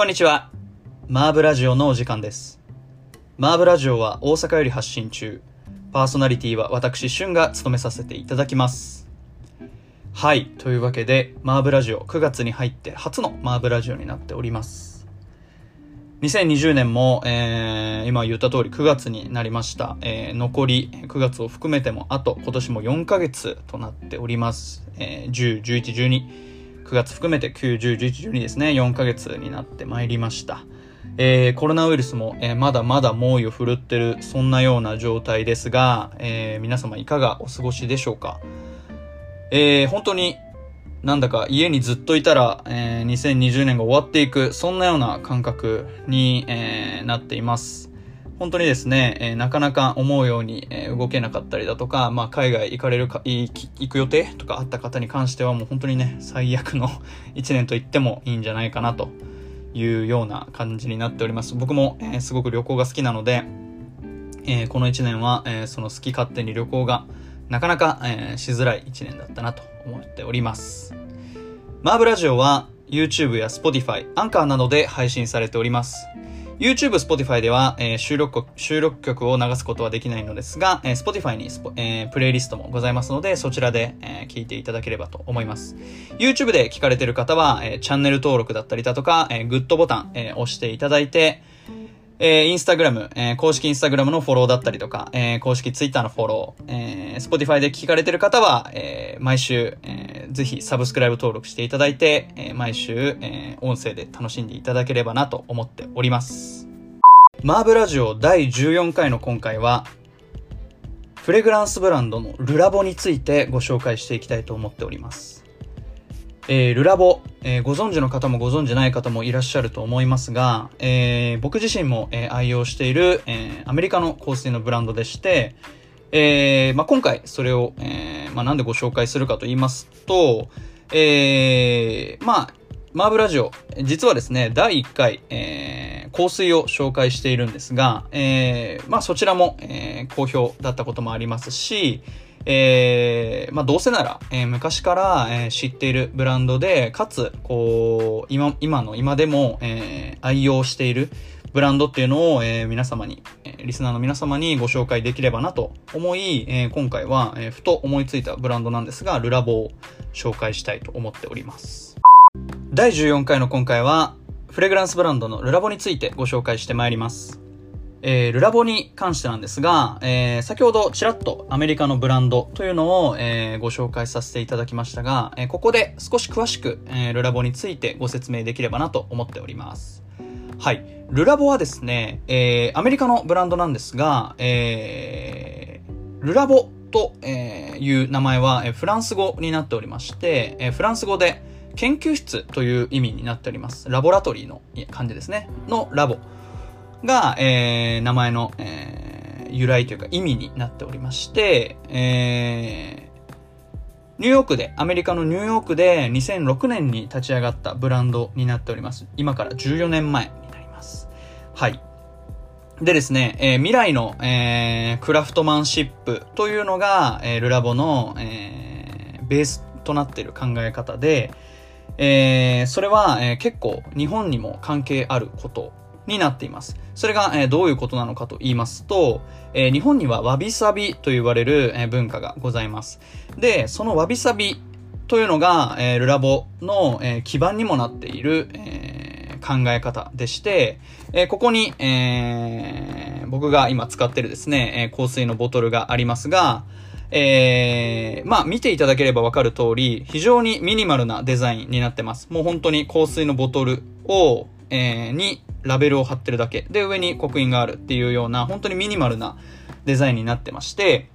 こんにちは。マーブラジオのお時間です。マーブラジオは大阪より発信中。パーソナリティは私、シュンが務めさせていただきます。はい。というわけで、マーブラジオ9月に入って初のマーブラジオになっております。2020年も、えー、今言った通り9月になりました。えー、残り9月を含めても、あと今年も4ヶ月となっております。えー、10、11、12。9月含めて9、10、11、12ですね、4ヶ月になってまいりました。えー、コロナウイルスも、えー、まだまだ猛威を振るってる、そんなような状態ですが、えー、皆様いかがお過ごしでしょうかえ、本当になんだか家にずっといたら、えー、2020年が終わっていく、そんなような感覚に、えー、なっています。本当にですね、えー、なかなか思うように、えー、動けなかったりだとか、まあ、海外行かれるか、行く予定とかあった方に関してはもう本当にね、最悪の 一年と言ってもいいんじゃないかなというような感じになっております。僕も、えー、すごく旅行が好きなので、えー、この一年は、えー、その好き勝手に旅行がなかなか、えー、しづらい一年だったなと思っております。マーブラジオは YouTube や Spotify、アンカーなどで配信されております。YouTube、Spotify では、えー、収録収録曲を流すことはできないのですが、えー、Spotify にスポ、えー、プレイリストもございますので、そちらで、えー、聞いていただければと思います。YouTube で聞かれている方は、えー、チャンネル登録だったりだとか、えー、グッドボタン、えー、押していただいて、えー、インスタグラム、えー、公式インスタグラムのフォローだったりとか、えー、公式ツイッターのフォロー、えー、Spotify で聞かれてる方は、えー、毎週、えー、ぜひサブスクライブ登録していただいて、えー、毎週、えー、音声で楽しんでいただければなと思っております。マーブラジオ第14回の今回は、フレグランスブランドのルラボについてご紹介していきたいと思っております。えー、ルラボ、えー、ご存知の方もご存知ない方もいらっしゃると思いますが、えー、僕自身も、え愛用している、えアメリカの香水のブランドでして、えまあ、今回それを、えまあ、なんでご紹介するかと言いますと、えまあ、マーブラジオ、実はですね、第1回、えー、香水を紹介しているんですが、えー、まあそちらも、えー、好評だったこともありますし、えー、まあどうせなら、えー、昔から、えー、知っているブランドで、かつ、こう、今、今の今でも、えー、愛用しているブランドっていうのを、えー、皆様に、えー、リスナーの皆様にご紹介できればなと思い、えー、今回は、え、ふと思いついたブランドなんですが、ルラボを紹介したいと思っております。第14回の今回は、フレグランスブランドのルラボについてご紹介してまいります。えー、ルラボに関してなんですが、えー、先ほどちらっとアメリカのブランドというのを、えー、ご紹介させていただきましたが、えここで少し詳しく、えルラボについてご説明できればなと思っております。はい。ルラボはですね、えアメリカのブランドなんですが、えルラボという名前はフランス語になっておりまして、フランス語で、研究室という意味になっております。ラボラトリーの感じですね。のラボが、えー、名前の、えー、由来というか意味になっておりまして、えー、ニューヨークで、アメリカのニューヨークで2006年に立ち上がったブランドになっております。今から14年前になります。はい。でですね、えー、未来の、えー、クラフトマンシップというのが、えー、ルラボの、えー、ベースとなっている考え方で、えー、それは、えー、結構日本にも関係あることになっています。それが、え、どういうことなのかと言いますと、え、日本にはわびさびと言われる、え、文化がございます。で、そのわびさびというのが、え、ルラボの、え、基盤にもなっている、え、考え方でして、え、ここに、え、僕が今使ってるですね、え、香水のボトルがありますが、えー、まあ見ていただければわかる通り、非常にミニマルなデザインになってます。もう本当に香水のボトルを、えー、にラベルを貼ってるだけ。で、上に刻印があるっていうような、本当にミニマルなデザインになってまして、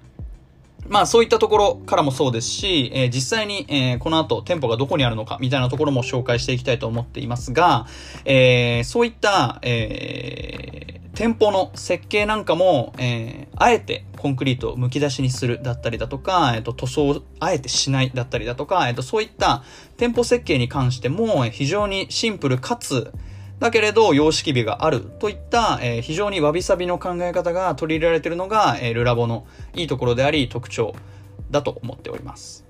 まあそういったところからもそうですし、えー、実際に、えー、この後店舗がどこにあるのかみたいなところも紹介していきたいと思っていますが、えー、そういった、えー、店舗の設計なんかも、えー、あえてコンクリートを剥き出しにするだったりだとか、えっ、ー、と、塗装をあえてしないだったりだとか、えっ、ー、と、そういった店舗設計に関しても非常にシンプルかつ、だけれど様式美があるといった、えー、非常にわびさびの考え方が取り入れられているのが、えー、ルラボのいいところであり特徴だと思っております。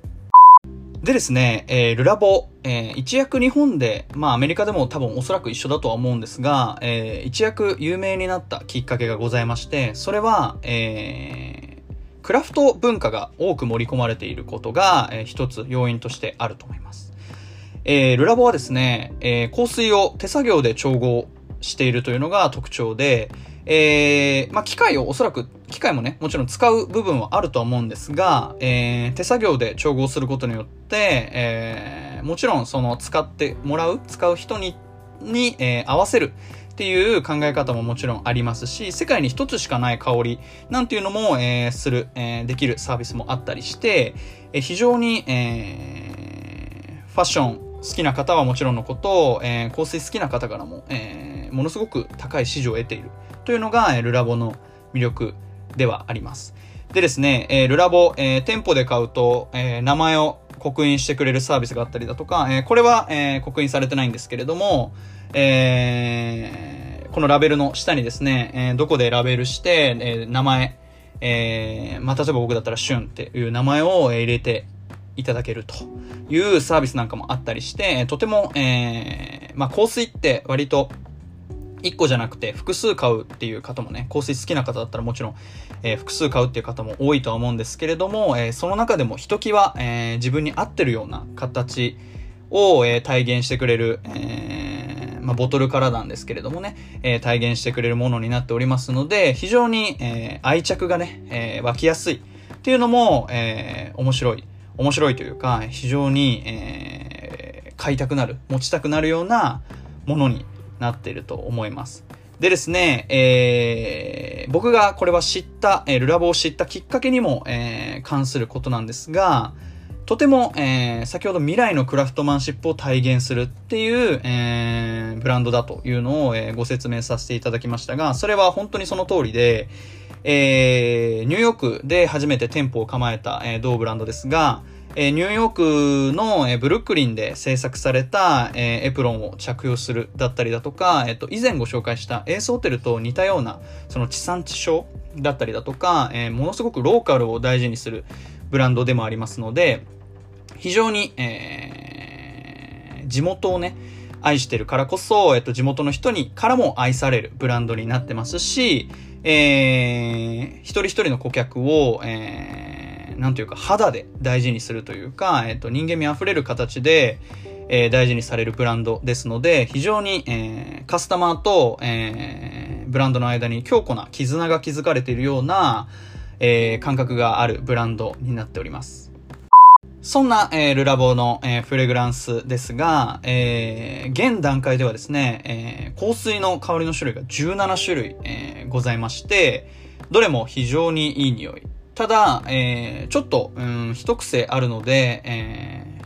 でですね、えー、ルラボ、えー、一躍日本で、まあアメリカでも多分おそらく一緒だとは思うんですが、えー、一躍有名になったきっかけがございまして、それは、えー、クラフト文化が多く盛り込まれていることが、えー、一つ要因としてあると思います。えー、ルラボはですね、えー、香水を手作業で調合しているというのが特徴で、えー、まあ、機械をおそらく、機械もね、もちろん使う部分はあるとは思うんですが、えー、手作業で調合することによって、えー、もちろんその使ってもらう、使う人に、に、えー、合わせるっていう考え方ももちろんありますし、世界に一つしかない香りなんていうのも、えー、する、えー、できるサービスもあったりして、えー、非常に、えー、ファッション好きな方はもちろんのこと、えー、香水好きな方からも、えー、ものすごく高い支持を得ている。というのが、えルラボの魅力ではあります。でですね、えルラボ、え店舗で買うと、え名前を刻印してくれるサービスがあったりだとか、えこれは、え刻印されてないんですけれども、えー、このラベルの下にですね、えどこでラベルして、え名前、えー、まあ、例えば僕だったらシュンっていう名前を入れていただけるというサービスなんかもあったりして、とても、えー、まあ、香水って割と1個じゃなくて複数買うっていう方もね、香水好きな方だったらもちろん、えー、複数買うっていう方も多いとは思うんですけれども、えー、その中でもひときわ、えー、自分に合ってるような形を、え体現してくれる、えまあ、ボトルからなんですけれどもね、え体現してくれるものになっておりますので、非常に、え愛着がね、え湧きやすいっていうのも、え面白い。面白いというか、非常に、え買いたくなる、持ちたくなるようなものになっていると思います。でですね、えー、僕がこれは知った、えー、ルラボを知ったきっかけにも、えー、関することなんですが、とても、えー、先ほど未来のクラフトマンシップを体現するっていう、えー、ブランドだというのを、えー、ご説明させていただきましたが、それは本当にその通りで、えー、ニューヨークで初めて店舗を構えた、えー、同ブランドですが、えニューヨークの、えブルックリンで制作された、えエプロンを着用するだったりだとか、えっと、以前ご紹介したエースホテルと似たような、その地産地消だったりだとか、えものすごくローカルを大事にするブランドでもありますので、非常に、え、地元をね、愛してるからこそ、えっと、地元の人にからも愛されるブランドになってますし、えー、一人一人の顧客を、えーなんというか肌で大事にするというか、えっ、と、人間味あふれる形で、えー、大事にされるブランドですので、非常に、えー、カスタマーと、えー、ブランドの間に強固な絆が築かれているような、えー、感覚があるブランドになっております。そんな、えー、ルラボの、えー、フレグランスですが、えー、現段階ではですね、えー、香水の香りの種類が17種類、えー、ございまして、どれも非常にいい匂い、ただ、えー、ちょっと、うん、一癖あるので、え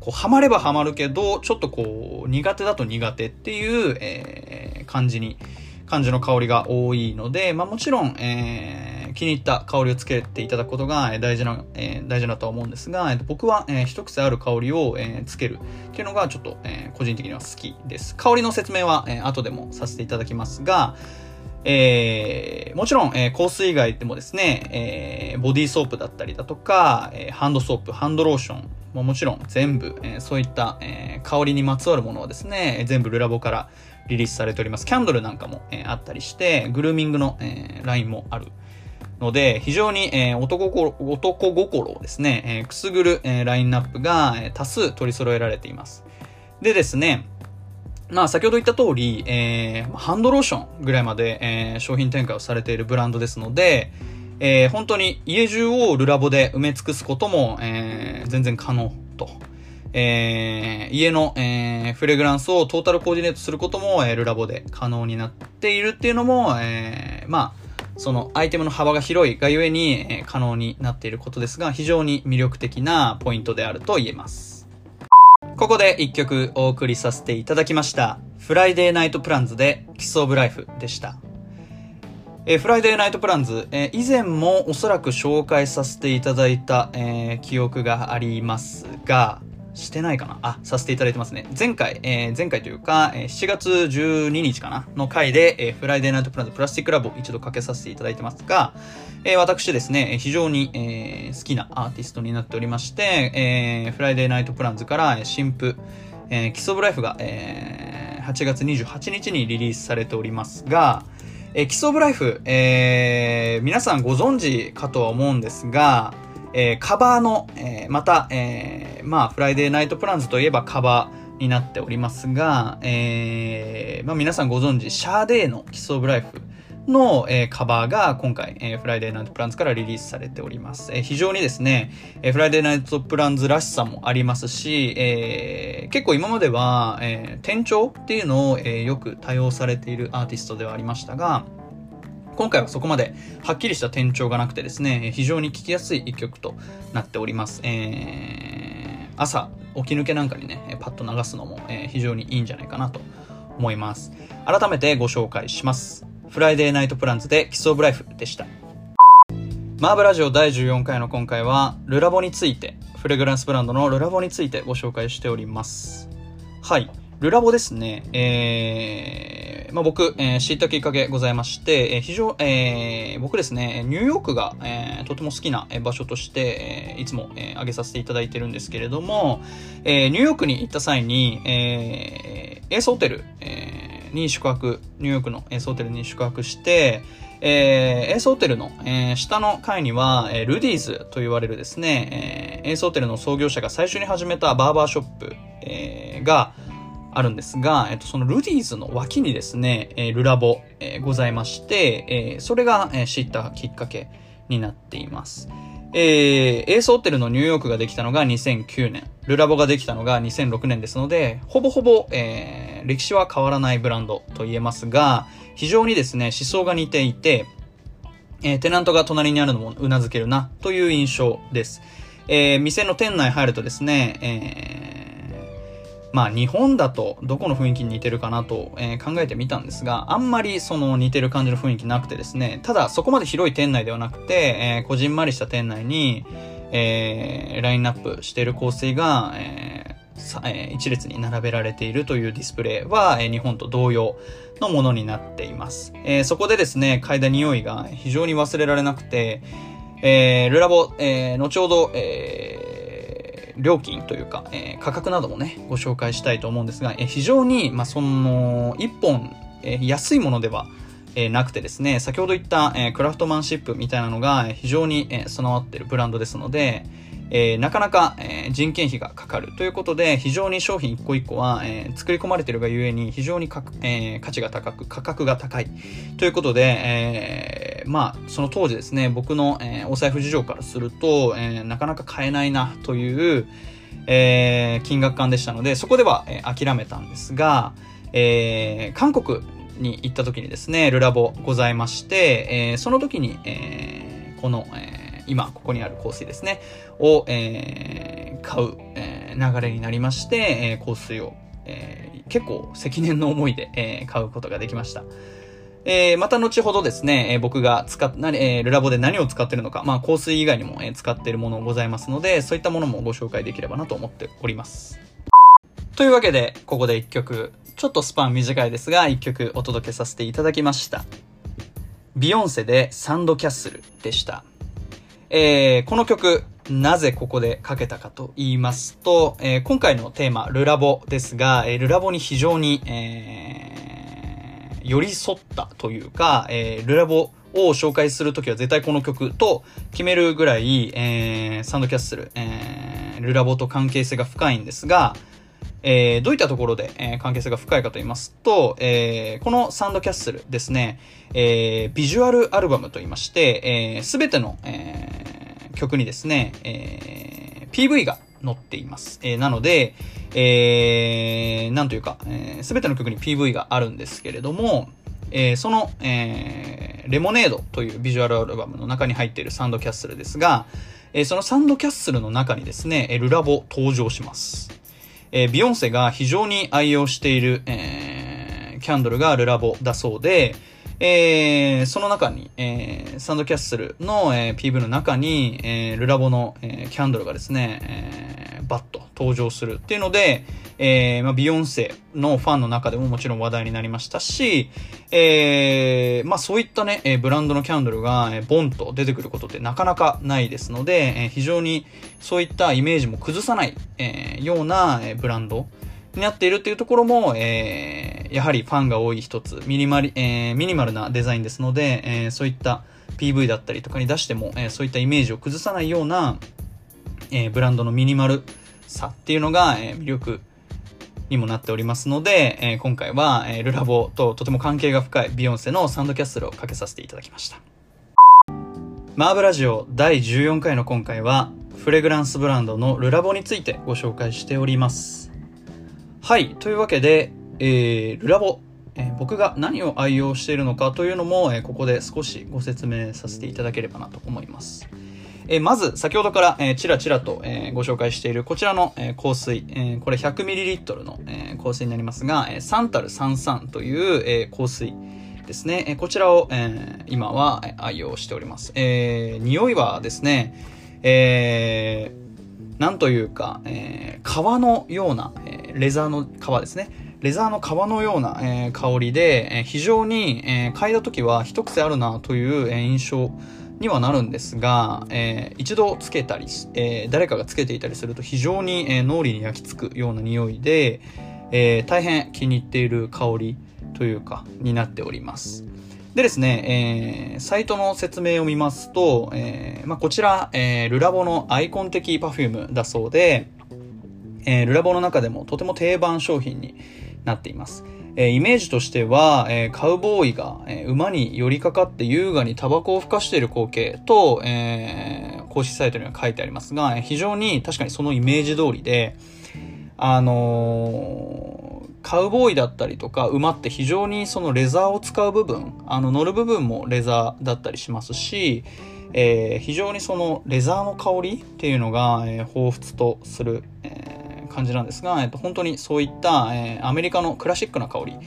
ー、こう、ハマればハマるけど、ちょっとこう、苦手だと苦手っていう、えー、感じに、感じの香りが多いので、まあもちろん、えー、気に入った香りをつけていただくことが大事な、えー、大事だとは思うんですが、えー、僕は、えー、一癖ある香りを、えー、つけるっていうのがちょっと、えー、個人的には好きです。香りの説明は、えー、後でもさせていただきますが、えー、もちろん、えー、香水以外でもですね、えー、ボディーソープだったりだとか、えー、ハンドソープ、ハンドローションももちろん全部、えー、そういった、えー、香りにまつわるものはですね、全部ルラボからリリースされております。キャンドルなんかも、えー、あったりして、グルーミングの、えー、ラインもあるので、非常に、えー、男心男心をですね、えー、くすぐる、えー、ラインナップが、えー、多数取り揃えられています。でですね、まあ先ほど言った通り、えー、ハンドローションぐらいまで、えー、商品展開をされているブランドですので、えー、本当に家中をルラボで埋め尽くすことも、えー、全然可能と。えー、家の、えー、フレグランスをトータルコーディネートすることも、えー、ルラボで可能になっているっていうのも、えー、まあ、そのアイテムの幅が広いがゆえに、え、可能になっていることですが、非常に魅力的なポイントであると言えます。ここで一曲お送りさせていただきました。フライデーナイトプランズで Kiss of Life でした。え、 Friday Night Plans、え、以前もおそらく紹介させていただいた、え、記憶がありますが、してないかな？あ、させていただいてますね。前回、えー、前回というか、えー、7月12日かな？の回で、えー、 Friday Night Plans プラスティックラブを一度かけさせていただいてますが、えー、私ですね、非常に、えー、好きなアーティストになっておりまして、えー、 Friday Night Plans からえ新譜、えー、 Kiss of Life が、えー、8月28日にリリースされておりますが、えー、 Kiss of Life、えー、皆さんご存知かとは思うんですが、えー、カバーの、えー、また、えー、まあ、 Friday Night Plans といえばカバーになっておりますが、えー、まあ皆さんご存知、 Sade の Kiss of Life の、えー、カバーが今回、えー、 Friday Night Plans からリリースされております。えー、非常にですね、えー、 Friday Night Plans らしさもありますし、えー、結構今までは、えー、転調っていうのを、えー、よく多用されているアーティストではありましたが、今回はそこまではっきりした転調がなくてですね、非常に聴きやすい一曲となっております。えー、朝、起き抜けなんかにね、パッと流すのも、え、非常にいいんじゃないかなと思います。改めてご紹介します。 Friday Night Plans で Kiss of Life でした。マーブラジオ第14回の今回は、ルラボについて、フレグランスブランドのルラボについてご紹介しております。はい。ルラボですね、えー、まあ、僕、えー、知ったきっかけございまして、えー、非常、えー、僕ですね、ニューヨークが、えー、とても好きな場所として、えー、いつも、えー、挙げさせていただいてるんですけれども、えー、ニューヨークに行った際に、えー、エースホテル、えー、に宿泊、ニューヨークのエースホテルに宿泊して、えー、エースホテルの、えー、下の階には、えー、ルディーズと言われるですね、えー、エースホテルの創業者が最初に始めたバーバーショップ、えー、が、あるんですが、えっと、そのルディーズの脇にですね、え、ルラボ、え、ございまして、え、それが、え、知ったきっかけになっています。えー、エースホテルのニューヨークができたのが2009年、ルラボができたのが2006年ですので、ほぼほぼ、えー、歴史は変わらないブランドと言えますが、非常にですね、思想が似ていて、えー、テナントが隣にあるのも頷けるなという印象です。えー、店の店内入るとですね、えーまあ日本だとどこの雰囲気に似てるかなと、えー、考えてみたんですが、あんまりその似てる感じの雰囲気なくてですね、ただそこまで広い店内ではなくて、えー、こじんまりした店内に、えー、ラインナップしている香水が、えーえー、一列に並べられているというディスプレイは、えー、日本と同様のものになっています。えー、そこでですね、嗅いだ匂いが非常に忘れられなくて、えー、ルラボ、えー、後ほど、えー料金というか、えー、価格などもね、ご紹介したいと思うんですが、えー、非常に、まあ、その、一本、えー、安いものでは、えなくてですね、先ほど言った、えクラフトマンシップみたいなのが非常に、え備わってるブランドですので、えなかなか、え人件費がかかるということで、非常に商品一個一個は、え作り込まれているがゆえに非常にか、え価値が高く、価格が高いということで、えまあ、その当時ですね、僕の、えお財布事情からすると、えなかなか買えないなという、え金額感でしたので、そこでは、え諦めたんですが、え韓国に行った時にですね、ルラボございまして、えー、その時に、えー、この、えー、今ここにある香水ですね、を、えー、買う、えー、流れになりまして、えー、香水を、えー、結構積年の思いで、えー、買うことができました。えー、また後ほどですね、えー、僕が使っ、何、えー、ルラボで何を使ってるのか、まあ香水以外にも、え、使っているものございますので、そういったものもご紹介できればなと思っております。というわけで、ここで一曲、ちょっとスパン短いですが、一曲お届けさせていただきました。ビヨンセでサンドキャッスルでした。えー、この曲、なぜここでかけたかと言いますと、えー、今回のテーマ、ルラボですが、えー、ルラボに非常に、えー、寄り添ったというか、えー、ルラボを紹介するときは絶対この曲と決めるぐらい、えー、サンドキャッスル、えー、ルラボと関係性が深いんですが、えー、どういったところで、えー、関係性が深いかと言いますと、えー、このサンドキャッスルですね、えー、ビジュアルアルバムと言いまして、す、え、べ、ての、えー、曲にですね、えー、PV が載っています。えー、なので、えー、なんというか、す、えー、べ、ての曲に PV があるんですけれども、えー、その、えー、レモネードというビジュアルアルバムの中に入っているサンドキャッスルですが、えー、そのサンドキャッスルの中にですね、ルラボ登場します。えー、ビヨンセが非常に愛用している、えー、キャンドルがルラボだそうで、えー、その中に、えー、サンドキャッスルの、えー、PV の中に、えー、ルラボの、えー、キャンドルがですね、えー、バッと登場するっていうので、えー、まあ、ビヨンセのファンの中でももちろん話題になりましたし、えー、まあ、そういったね、えブランドのキャンドルが、えボンと出てくることってなかなかないですので、え非常にそういったイメージも崩さない、えような、えブランドになっているっていうところも、えやはりファンが多い一つ、ミニマリ、えミニマルなデザインですので、えそういった PV だったりとかに出しても、えそういったイメージを崩さないような、えブランドのミニマルさっていうのが、え魅力にもなっておりますので、えー、今回は、えー、ルラボととても関係が深いビヨンセのサンドキャッスルをかけさせていただきました。マーブラジオ第14回の今回は、フレグランスブランドのルラボについてご紹介しております。はい、というわけで、えー、ルラボ、えー、僕が何を愛用しているのかというのも、えー、ここで少しご説明させていただければなと思います。えまず、先ほどから、えー、ちらちらと、えー、ご紹介しているこちらの、えー、香水、えー、これ 100ml の、えー、香水になりますが、えー、サンタル33という、えー、香水ですね。えー、こちらを、えー、今は愛用しております。えー、匂いはですね、えー、なんというか、えー、革のような、えー、レザーの革ですね。レザーの革のような、えー、香りで、えー、非常に、えー、嗅いだ時は一癖あるなという、えー、印象にはなるんですが、えー、一度つけたり、えー、誰かがつけていたりすると非常に、えー、脳裏に焼き付くような匂いで、えー、大変気に入っている香りというか、になっております。でですね、えー、サイトの説明を見ますと、えーまあ、こちら、えー、ルラボのアイコン的パフュームだそうで、えー、ルラボの中でもとても定番商品になっています。えー、イメージとしては、えー、カウボーイが、えー、馬に寄りかかって優雅にタバコを吹かしている光景と、えー、公式サイトには書いてありますが、非常に確かにそのイメージ通りで、あのー、カウボーイだったりとか馬って非常にそのレザーを使う部分、あの乗る部分もレザーだったりしますし、えー、非常にそのレザーの香りっていうのが、えー、彷彿とする、えー感じなんですが、えっと、本当にそういった、えー、アメリカのクラシックな香り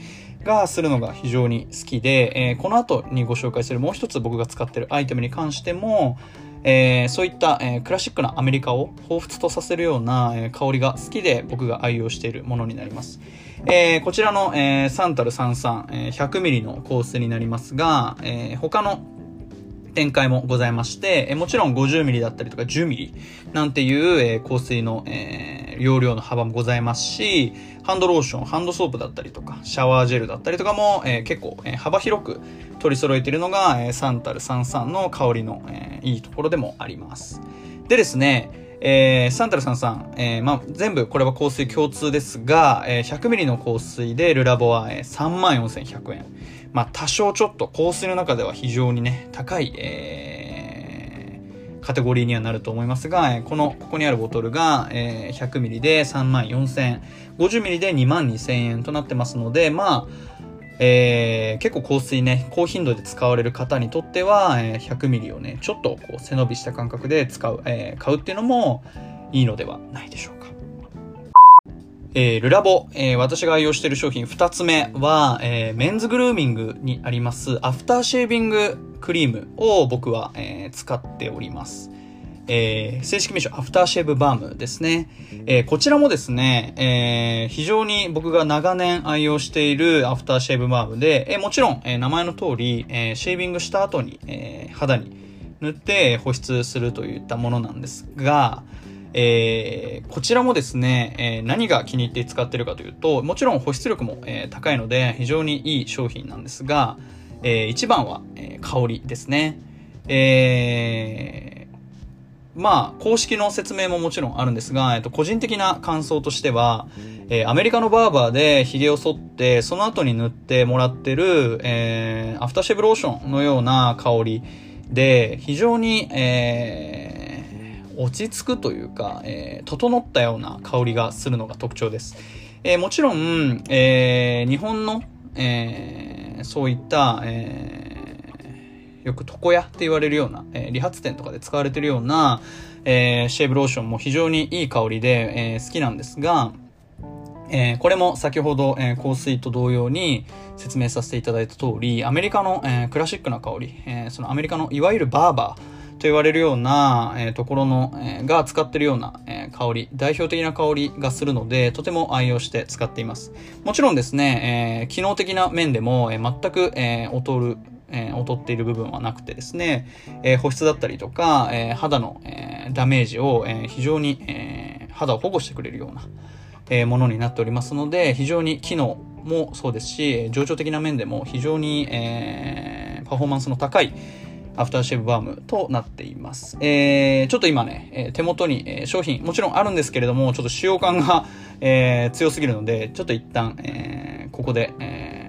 がするのが非常に好きで、えー、この後にご紹介するもう一つ僕が使ってるアイテムに関しても、えー、そういった、えー、クラシックなアメリカを彷彿とさせるような、えー、香りが好きで僕が愛用しているものになります。えー、こちらの、えー、サンタル33、えー、100ml のコースになりますが、えー、他の展開もございまして、えもちろん 50mm だったりとか 10mm なんていう、え香水の、えー、容量の幅もございますし、ハンドローション、ハンドソープだったりとか、シャワージェルだったりとかも、えー、結構、えー、幅広く取り揃えているのが、えー、サンタル33の香りの、えー、いいところでもあります。でですね、えー、サンタル33、えー、まあ、全部これは香水共通ですが、えー、100ml の香水でルラボは、えー、34,100円。まあ、多少ちょっと香水の中では非常にね、高い、えー、カテゴリーにはなると思いますが、えこの、ここにあるボトルが、えー、100ml で3万4000円、50ml で2万2000円となってますので、まあ、えー、結構香水ね、高頻度で使われる方にとっては、えー、100ml をね、ちょっとこう背伸びした感覚で使う、えー、買うっていうのもいいのではないでしょうか。えー、ルラボ、えー、私が愛用している商品二つ目は、えー、メンズグルーミングにありますアフターシェービングクリームを僕は、えー、使っております。えー、正式名称アフターシェーブバームですね。えー、こちらもですね、えー、非常に僕が長年愛用しているアフターシェーブバームで、え、もちろん、え、名前の通り、え、シェービングした後に、え、肌に塗って保湿するといったものなんですが、えー、こちらもですね、えー、何が気に入って使ってるかというと、もちろん保湿力も、えー、高いので非常にいい商品なんですが、えー、一番は、えー、香りですね。えー、まあ、公式の説明ももちろんあるんですが、えっと、個人的な感想としては、えー、アメリカのバーバーで髭を剃って、その後に塗ってもらってる、えー、アフターシェブローションのような香りで、非常に、えー、落ち着くというか、えー、整ったような香りがするのが特徴です。えー、もちろん、えー、日本の、えー、そういった、えー、よく床屋って言われるような、えー、理髪店とかで使われてるような、えー、シェーブローションも非常にいい香りで、えー、好きなんですが、えー、これも先ほど、えー、香水と同様に説明させていただいた通り、アメリカの、えー、クラシックな香り、えー、そのアメリカのいわゆるバーバー、と言われるような、えー、ところの、えー、が使ってるような、えー、香り、代表的な香りがするので、とても愛用して使っています。もちろんですね、えー、機能的な面でも、えー、全く、えー、劣る、えー、劣っている部分はなくてですね、えー、保湿だったりとか、えー、肌の、えー、ダメージを、えー、非常に、えー、肌を保護してくれるような、えー、ものになっておりますので、非常に機能もそうですし、情緒的な面でも非常に、えー、パフォーマンスの高い、アフターシェーブバームとなっています。えー、ちょっと今ね、え手元に、え商品もちろんあるんですけれども、ちょっと使用感が、えー、強すぎるので、ちょっと一旦、えー、ここで、えー、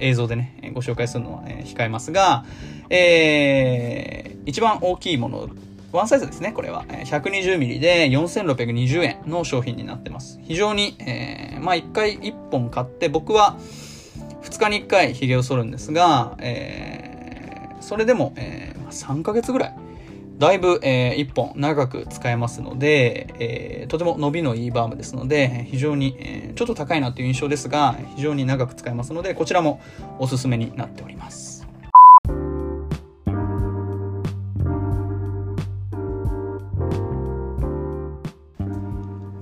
映像でね、ご紹介するのは、ね控えますが、えー、一番大きいもの、ワンサイズですね、これは。120mm で4620円の商品になってます。非常に、えー、まあ一回一本買って、僕は2日に1回髭を剃るんですが、えーそれでも、えー、3ヶ月ぐらい、だいぶ、えー、1本長く使えますので、えー、とても伸びのいいバームですので、非常に、えー、ちょっと高いなという印象ですが、非常に長く使えますので、こちらもおすすめになっております。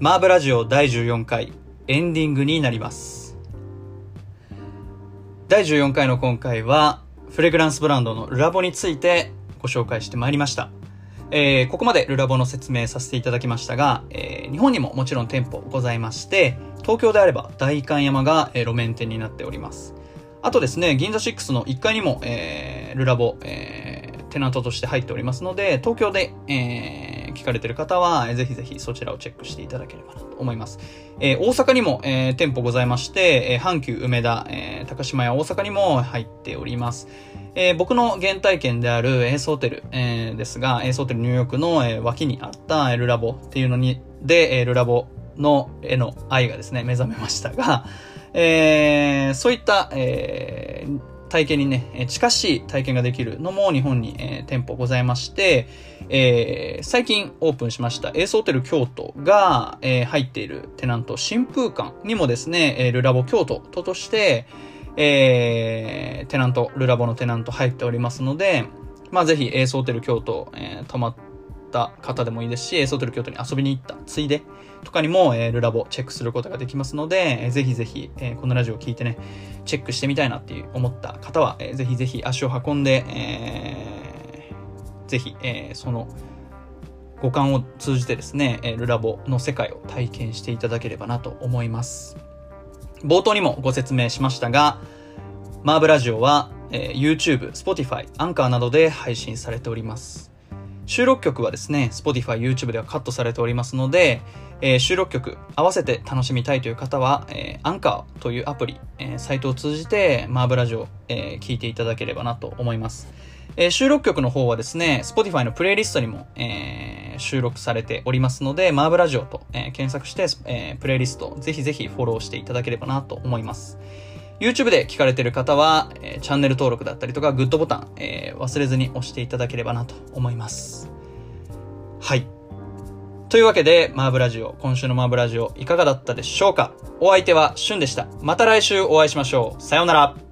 マーブラジオ第14回エンディングになります。第14回の今回は、フレグランスブランドのラボについてご紹介してまいりました。えー、ここまでルラボの説明させていただきましたが、えー、日本にももちろん店舗ございまして、東京であれば代官山が、えー、路面店になっております。あとですね、銀座6の1階にも、えー、ルラボ、えー、テナントとして入っておりますので、東京で、えー、聞かれてる方は、えー、ぜひぜひそちらをチェックしていただければなと思います。えー、大阪にも、えー、店舗ございまして、えー、阪急梅田、えー、高島屋大阪にも入っております。えー、僕の原体験であるエースホテル、えー、ですが、エースホテルニューヨークの、えー、脇にあったルラボっていうのに、で、えー、ルラボの絵の愛がですね、目覚めましたが、えー、そういった、えー、体験にね、近しい体験ができるのも日本に、えー、店舗ございまして、えー、最近オープンしましたエースホテル京都が、えー、入っているテナント新風館にもですね、えー、ルラボ京都ととして、え、テナント、ルラボのテナント入っておりますので、まあぜひエースホテル京都、え、泊まった方でもいいですし、エースホテル京都に遊びに行ったついでとかにも、えー、ルラボチェックすることができますので、えー、ぜひぜひ、えー、このラジオを聞いてね、チェックしてみたいなっていう思った方は、えー、ぜひぜひ足を運んで、えー、ぜひ、えー、その五感を通じてですね、えー、ルラボの世界を体験していただければなと思います。冒頭にもご説明しましたが、マーブラジオは、えー、YouTube、Spotify、アンカーなどで配信されております。収録曲はですね、Spotify、YouTube ではカットされておりますので、えー、収録曲合わせて楽しみたいという方は、えー、アンカーというアプリ、えー、サイトを通じてマーブラジオ、えー、聞いていただければなと思います。えー、収録曲の方はですね、Spotify のプレイリストにも、えー、収録されておりますので、マーブラジオと、えー、検索して、えー、プレイリスト、ぜひぜひフォローしていただければなと思います。YouTube で聞かれている方は、えー、チャンネル登録だったりとか、グッドボタン、えー、忘れずに押していただければなと思います。はい。というわけで、マーブラジオ、今週のマーブラジオ、いかがだったでしょうか？お相手は、シュンでした。また来週お会いしましょう。さようなら。